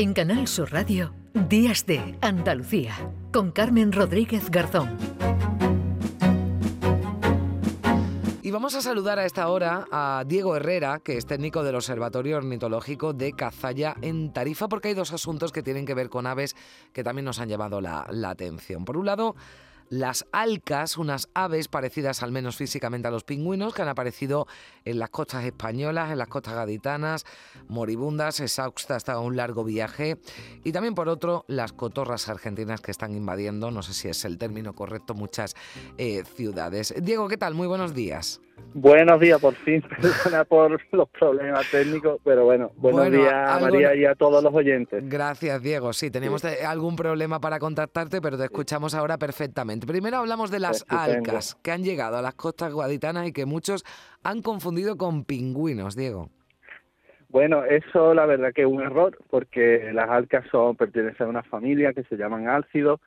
En Canal Sur Radio, Días de Andalucía, con Carmen Rodríguez Garzón. Y vamos a saludar a esta hora a Diego Herrera, que es técnico del Observatorio Ornitológico de Cazalla en Tarifa, porque hay dos asuntos que tienen que ver con aves que también nos han llamado la, la atención. Por un lado, las alcas, unas aves parecidas al menos físicamente a los pingüinos que han aparecido en las costas españolas, en las costas gaditanas, moribundas, exhaustas hasta un largo viaje. Y también por otro, las cotorras argentinas que están invadiendo, no sé si es el término correcto, muchas eh, ciudades. Diego, ¿qué tal? Muy buenos días. Buenos días, por fin. Perdona por los problemas técnicos, pero bueno, buenos días a María y a todos los oyentes. Gracias, Diego. Sí, teníamos algún problema para contactarte, pero te escuchamos ahora perfectamente. Primero hablamos de las alcas que han llegado a las costas guaditanas y que muchos han confundido con pingüinos, Diego. Bueno, eso la verdad que es un error, porque las alcas son pertenecen a una familia que se llaman álcidos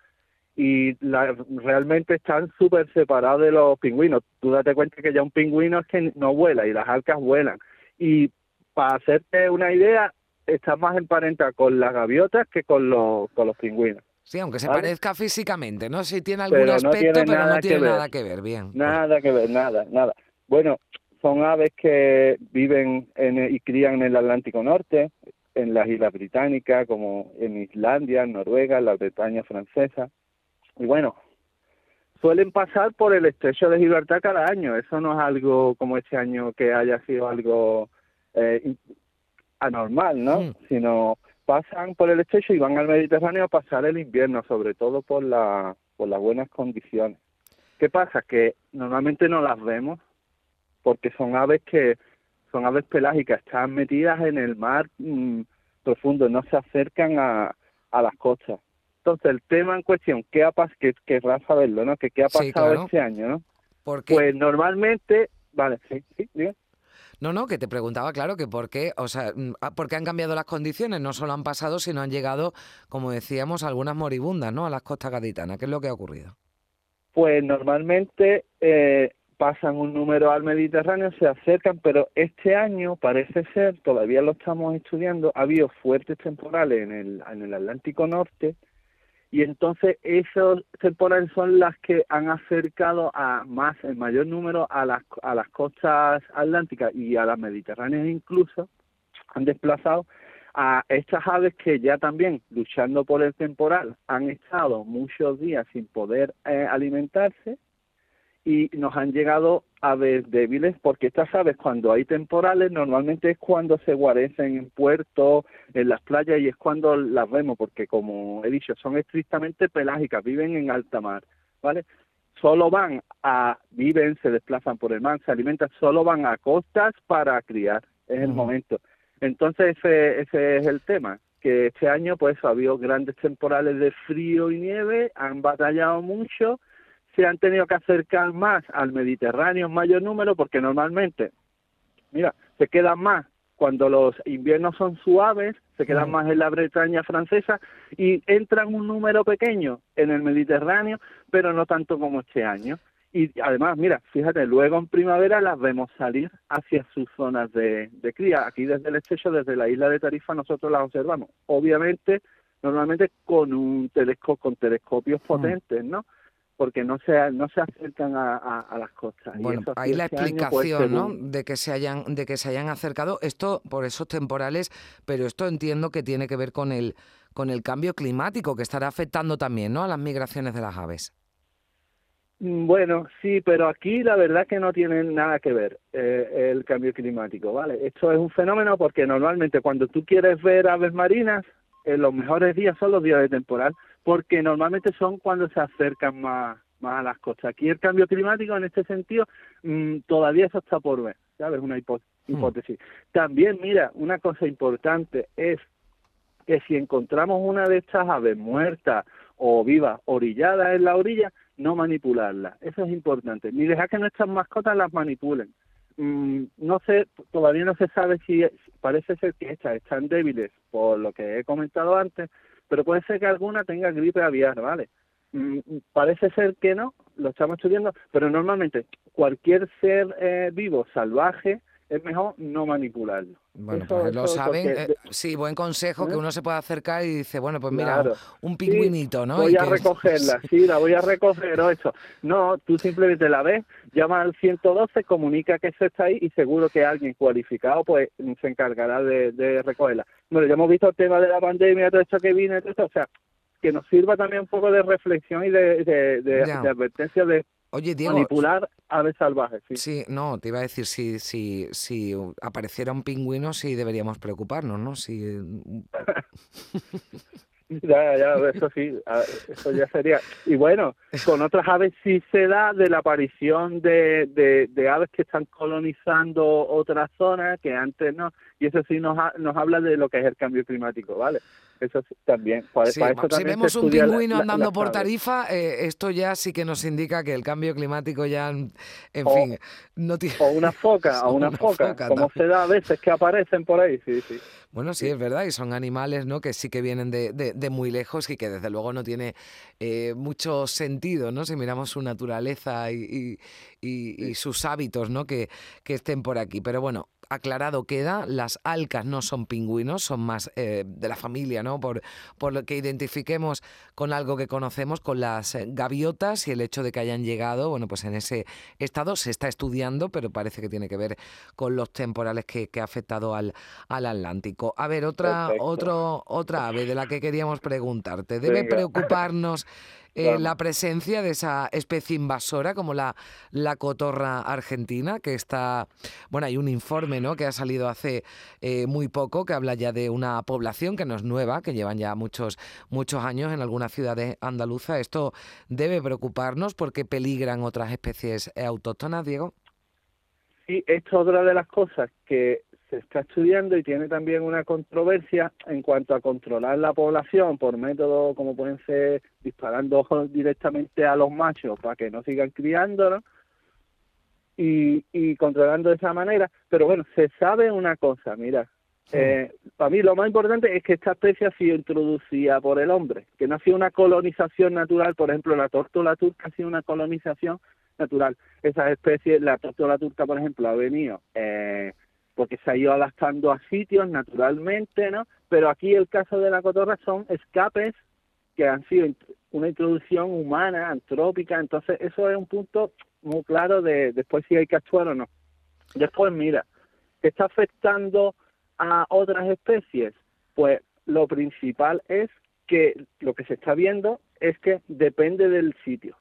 y la, realmente están súper separados de los pingüinos. Tú date cuenta que ya un pingüino es que no vuela y las alcas vuelan. Y para hacerte una idea, está más emparentada con las gaviotas que con los, con los pingüinos. Sí, aunque se parezca físicamente, ¿no? Si tiene algún aspecto, pero no tiene nada que ver, bien. Pues. Nada que ver, nada, nada. Bueno, son aves que viven en, y crían en el Atlántico Norte, en las Islas Británicas, como en Islandia, Noruega, en la Bretaña francesa. Y bueno, suelen pasar por el estrecho de Gibraltar cada año. Eso no es algo como este año que haya sido algo eh, anormal, ¿no? Hmm. Sino pasan por el estrecho y van al Mediterráneo a pasar el invierno, sobre todo por, la, por las buenas condiciones. ¿Qué pasa? Que normalmente no las vemos porque son aves que son aves pelágicas, están metidas en el mar mm, profundo, no se acercan a, a las costas. Entonces, el tema en cuestión, ¿qué ha pasado? Que querrás saberlo, ¿no? Que qué ha pasado este año, ¿no? Pues normalmente, vale, sí, sí, No, no, que te preguntaba, claro, que por qué, o sea, mm, ah, por qué han cambiado las condiciones, no solo han pasado, sino han llegado, como decíamos, algunas moribundas, ¿no? A las costas gaditanas. ¿Qué es lo que ha ocurrido? Pues normalmente eh, pasan un número al Mediterráneo, se acercan, pero este año parece ser, todavía lo estamos estudiando, ha habido fuertes temporales en el, en el Atlántico Norte, y entonces esos temporales son las que han acercado a más, el mayor número a las, a las costas atlánticas y a las mediterráneas incluso, han desplazado a estas aves que ya también luchando por el temporal han estado muchos días sin poder eh, alimentarse y nos han llegado aves débiles porque estas aves cuando hay temporales normalmente es cuando se guarecen en puertos, en las playas y es cuando las vemos porque como he dicho son estrictamente pelágicas, viven en alta mar, ¿vale? Solo van a, viven, se desplazan por el mar, se alimentan, solo van a costas para criar, es el momento. Entonces ese, ese es el tema, que este año pues ha habido grandes temporales de frío y nieve, han batallado mucho, se han tenido que acercar más al Mediterráneo en mayor número porque normalmente, mira, se quedan más cuando los inviernos son suaves, se quedan más en la Bretaña francesa y entran un número pequeño en el Mediterráneo, pero no tanto como este año. Y además, mira, fíjate, luego en primavera las vemos salir hacia sus zonas de, de cría. Aquí desde el estrecho, desde la isla de Tarifa, nosotros las observamos. Obviamente, normalmente con un telescopio, con telescopios potentes, ¿no? Porque no se no se acercan a, las costas. Bueno, ahí la este pues, explicación, ¿no? De que se hayan de que se hayan acercado esto por esos temporales, pero esto entiendo que tiene que ver con el con el cambio climático que estará afectando también, ¿no? A las migraciones de las aves. Mm, bueno, sí, pero aquí la verdad que no tiene nada que ver eh, el cambio climático, ¿vale? Esto es un fenómeno porque normalmente cuando tú quieres ver aves marinas, en los mejores días son los días de temporal porque normalmente son cuando se acercan más, más a las costas. Aquí el cambio climático en este sentido mm, todavía eso está por ver, ¿sabes? Una hmm. hipótesis. También, mira, una cosa importante es que si encontramos una de estas aves muertas o vivas orilladas en la orilla, no manipularla. Eso es importante. Ni dejar que nuestras mascotas las manipulen. Mm, no sé, todavía no se sabe si parece ser que estas están débiles por lo que he comentado antes, pero puede ser que alguna tenga gripe aviar, ¿vale? Mm, parece ser que no, lo estamos estudiando, pero normalmente cualquier ser eh, vivo salvaje es mejor no manipularlo. Bueno, pues lo saben. Eh, sí, buen consejo que ¿Eh? uno se pueda acercar y dice, bueno, pues mira, un pingüinito, ¿no? Voy a recogerla, sí, la voy a recoger o eso. No, tú simplemente la ves, llama al 112, comunica que eso está ahí y seguro que alguien cualificado pues se encargará de, recogerla. Bueno, ya hemos visto el tema de la pandemia, todo esto que viene, todo esto, o sea, que nos sirva también un poco de reflexión y de, de advertencia de Oye, Diego, manipular aves salvajes. Sí. sí, no, te iba a decir, si, si, si apareciera un pingüino, sí deberíamos preocuparnos, ¿no? Si... ya, ya, eso sí, eso ya sería. Y bueno, con otras aves sí se da de la aparición de, de, de aves que están colonizando otras zonas que antes no, y eso sí nos, nos habla de lo que es el cambio climático, ¿vale? Eso también. si vemos un pingüino andando por Tarifa, eh, esto ya sí que nos indica que el cambio climático ya, en fin, no tiene... O una foca, o una, foca, como se da a veces que aparecen por ahí, sí, sí. Bueno, sí, es verdad, y son animales ¿no? que sí que vienen de, de, muy lejos y que desde luego no tiene eh, mucho sentido, ¿no? Si miramos su naturaleza y, y, y sus hábitos, ¿no? Que, que estén por aquí. Pero bueno, aclarado queda, las alcas no son pingüinos, son más eh, de la familia, ¿no? Por, por lo que identifiquemos con algo que conocemos, con las gaviotas y el hecho de que hayan llegado, bueno, pues en ese estado se está estudiando, pero parece que tiene que ver con los temporales que, que ha afectado al, al Atlántico. A ver, otra, otro, otra ave de la que queríamos preguntarte. ¿Debe preocuparnos eh, la presencia de esa especie invasora como la, la cotorra argentina, que está, bueno, hay un informe ¿no? que ha salido hace eh, muy poco que habla ya de una población que no es nueva, que llevan ya muchos, muchos años en algunas ciudades andaluzas. Esto debe preocuparnos porque peligran otras especies autóctonas, Diego. Sí, esto es otra de las cosas que se está estudiando y tiene también una controversia en cuanto a controlar la población por métodos como pueden ser disparando directamente a los machos para que no sigan criándolos y, y controlando de esa manera. Pero bueno, se sabe una cosa, mira, eh, para mí lo más importante es que esta especie ha sido introducida por el hombre, que no ha sido una colonización natural, por ejemplo, la tórtola turca ha sido una colonización natural. Esas especies, la tórtola turca, por ejemplo, ha venido eh, porque se ha ido adaptando a sitios naturalmente, ¿no? Pero aquí el caso de la cotorra son escapes que han sido una introducción humana, antrópica, entonces eso es un punto muy claro de después si hay que actuar o no. Después, mira, ¿qué está afectando a otras especies? Pues lo principal es que lo que se está viendo es que depende del sitio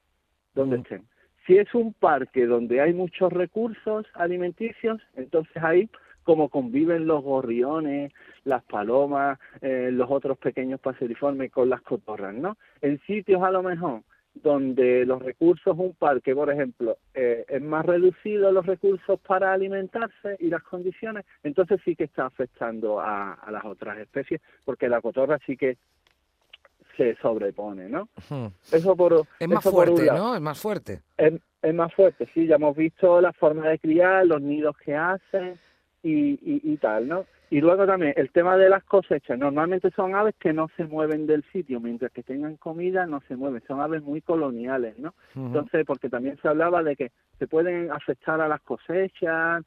donde estén. Si es un parque donde hay muchos recursos alimenticios, entonces ahí como conviven los gorriones, las palomas, eh, los otros pequeños paseriformes con las cotorras, ¿no? En sitios a lo mejor donde los recursos, un parque, por ejemplo, eh, es más reducido los recursos para alimentarse y las condiciones, entonces sí que está afectando a, las otras especies, porque la cotorra sí que se sobrepone, ¿no? Eso por es más fuerte, ¿no? Es más fuerte. Es, es, más fuerte, sí. Ya hemos visto la forma de criar, los nidos que hacen, y, y, tal, ¿no? Y luego también el tema de las cosechas. Normalmente son aves que no se mueven del sitio, mientras que tengan comida no se mueven. Son aves muy coloniales, ¿no? Entonces, porque también se hablaba de que se pueden afectar a las cosechas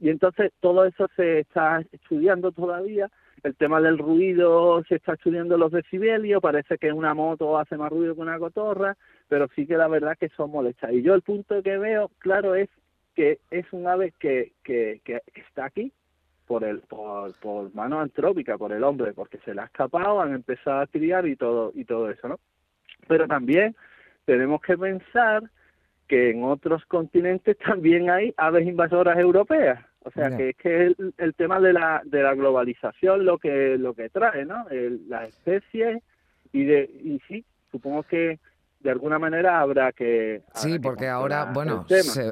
y entonces todo eso se está estudiando todavía. El tema del ruido se está estudiando los decibelios. Parece que una moto hace más ruido que una cotorra, pero sí que la verdad que son molestas. Y yo el punto que veo, claro, es que es un ave que, que, que está aquí por el por, por mano antrópica por el hombre porque se le ha escapado han empezado a criar y todo y todo eso no pero también tenemos que pensar que en otros continentes también hay aves invasoras europeas o sea que es que el, el, tema de la de la globalización lo que lo que trae no las especies y de y sí supongo que de alguna manera habrá que... sí, porque ahora, bueno,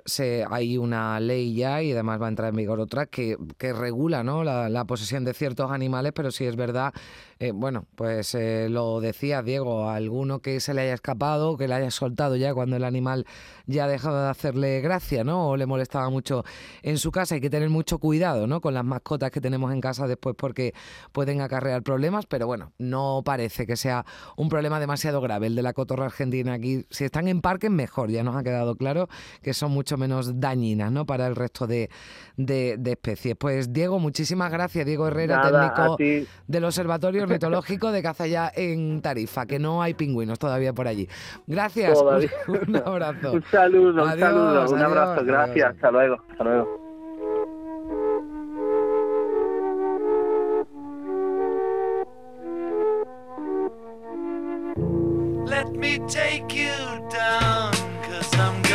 se, hay una ley ya y además va a entrar en vigor otra que, que regula ¿no? la, la, posesión de ciertos animales, pero sí es verdad, eh, bueno, pues eh, lo decía Diego, alguno que se le haya escapado, que le haya soltado ya cuando el animal ya ha dejado de hacerle gracia, ¿no? O le molestaba mucho en su casa. Hay que tener mucho cuidado, ¿no? Con las mascotas que tenemos en casa después porque pueden acarrear problemas, pero bueno, no parece que sea un problema demasiado grave el de la cotorra argentina tiene aquí. Si están en parques, mejor. Ya nos ha quedado claro que son mucho menos dañinas ¿no? para el resto de, especies. Pues Diego, muchísimas gracias. Diego Herrera, técnico del Observatorio Ornitológico de Cazalla en Tarifa, que no hay pingüinos todavía por allí. Gracias. Un, abrazo. un saludo, un saludo, un abrazo. Gracias. Hasta luego. Hasta luego. Let me take you down, cause I'm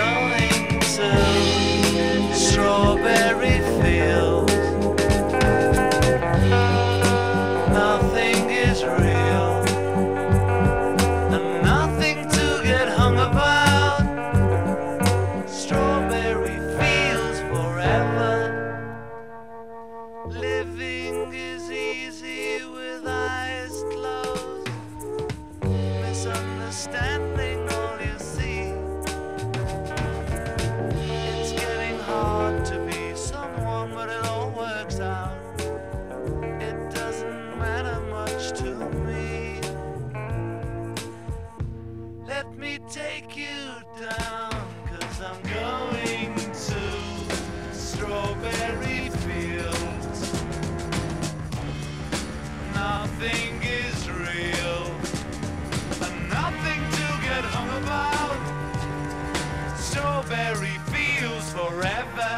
Strawberry Fields forever.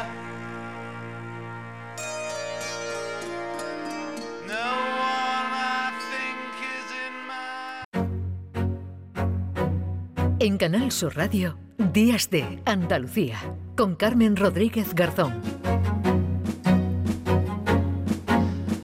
No one I think is in my. En Canal Sur Radio, Días de Andalucía, con Carmen Rodríguez Garzón.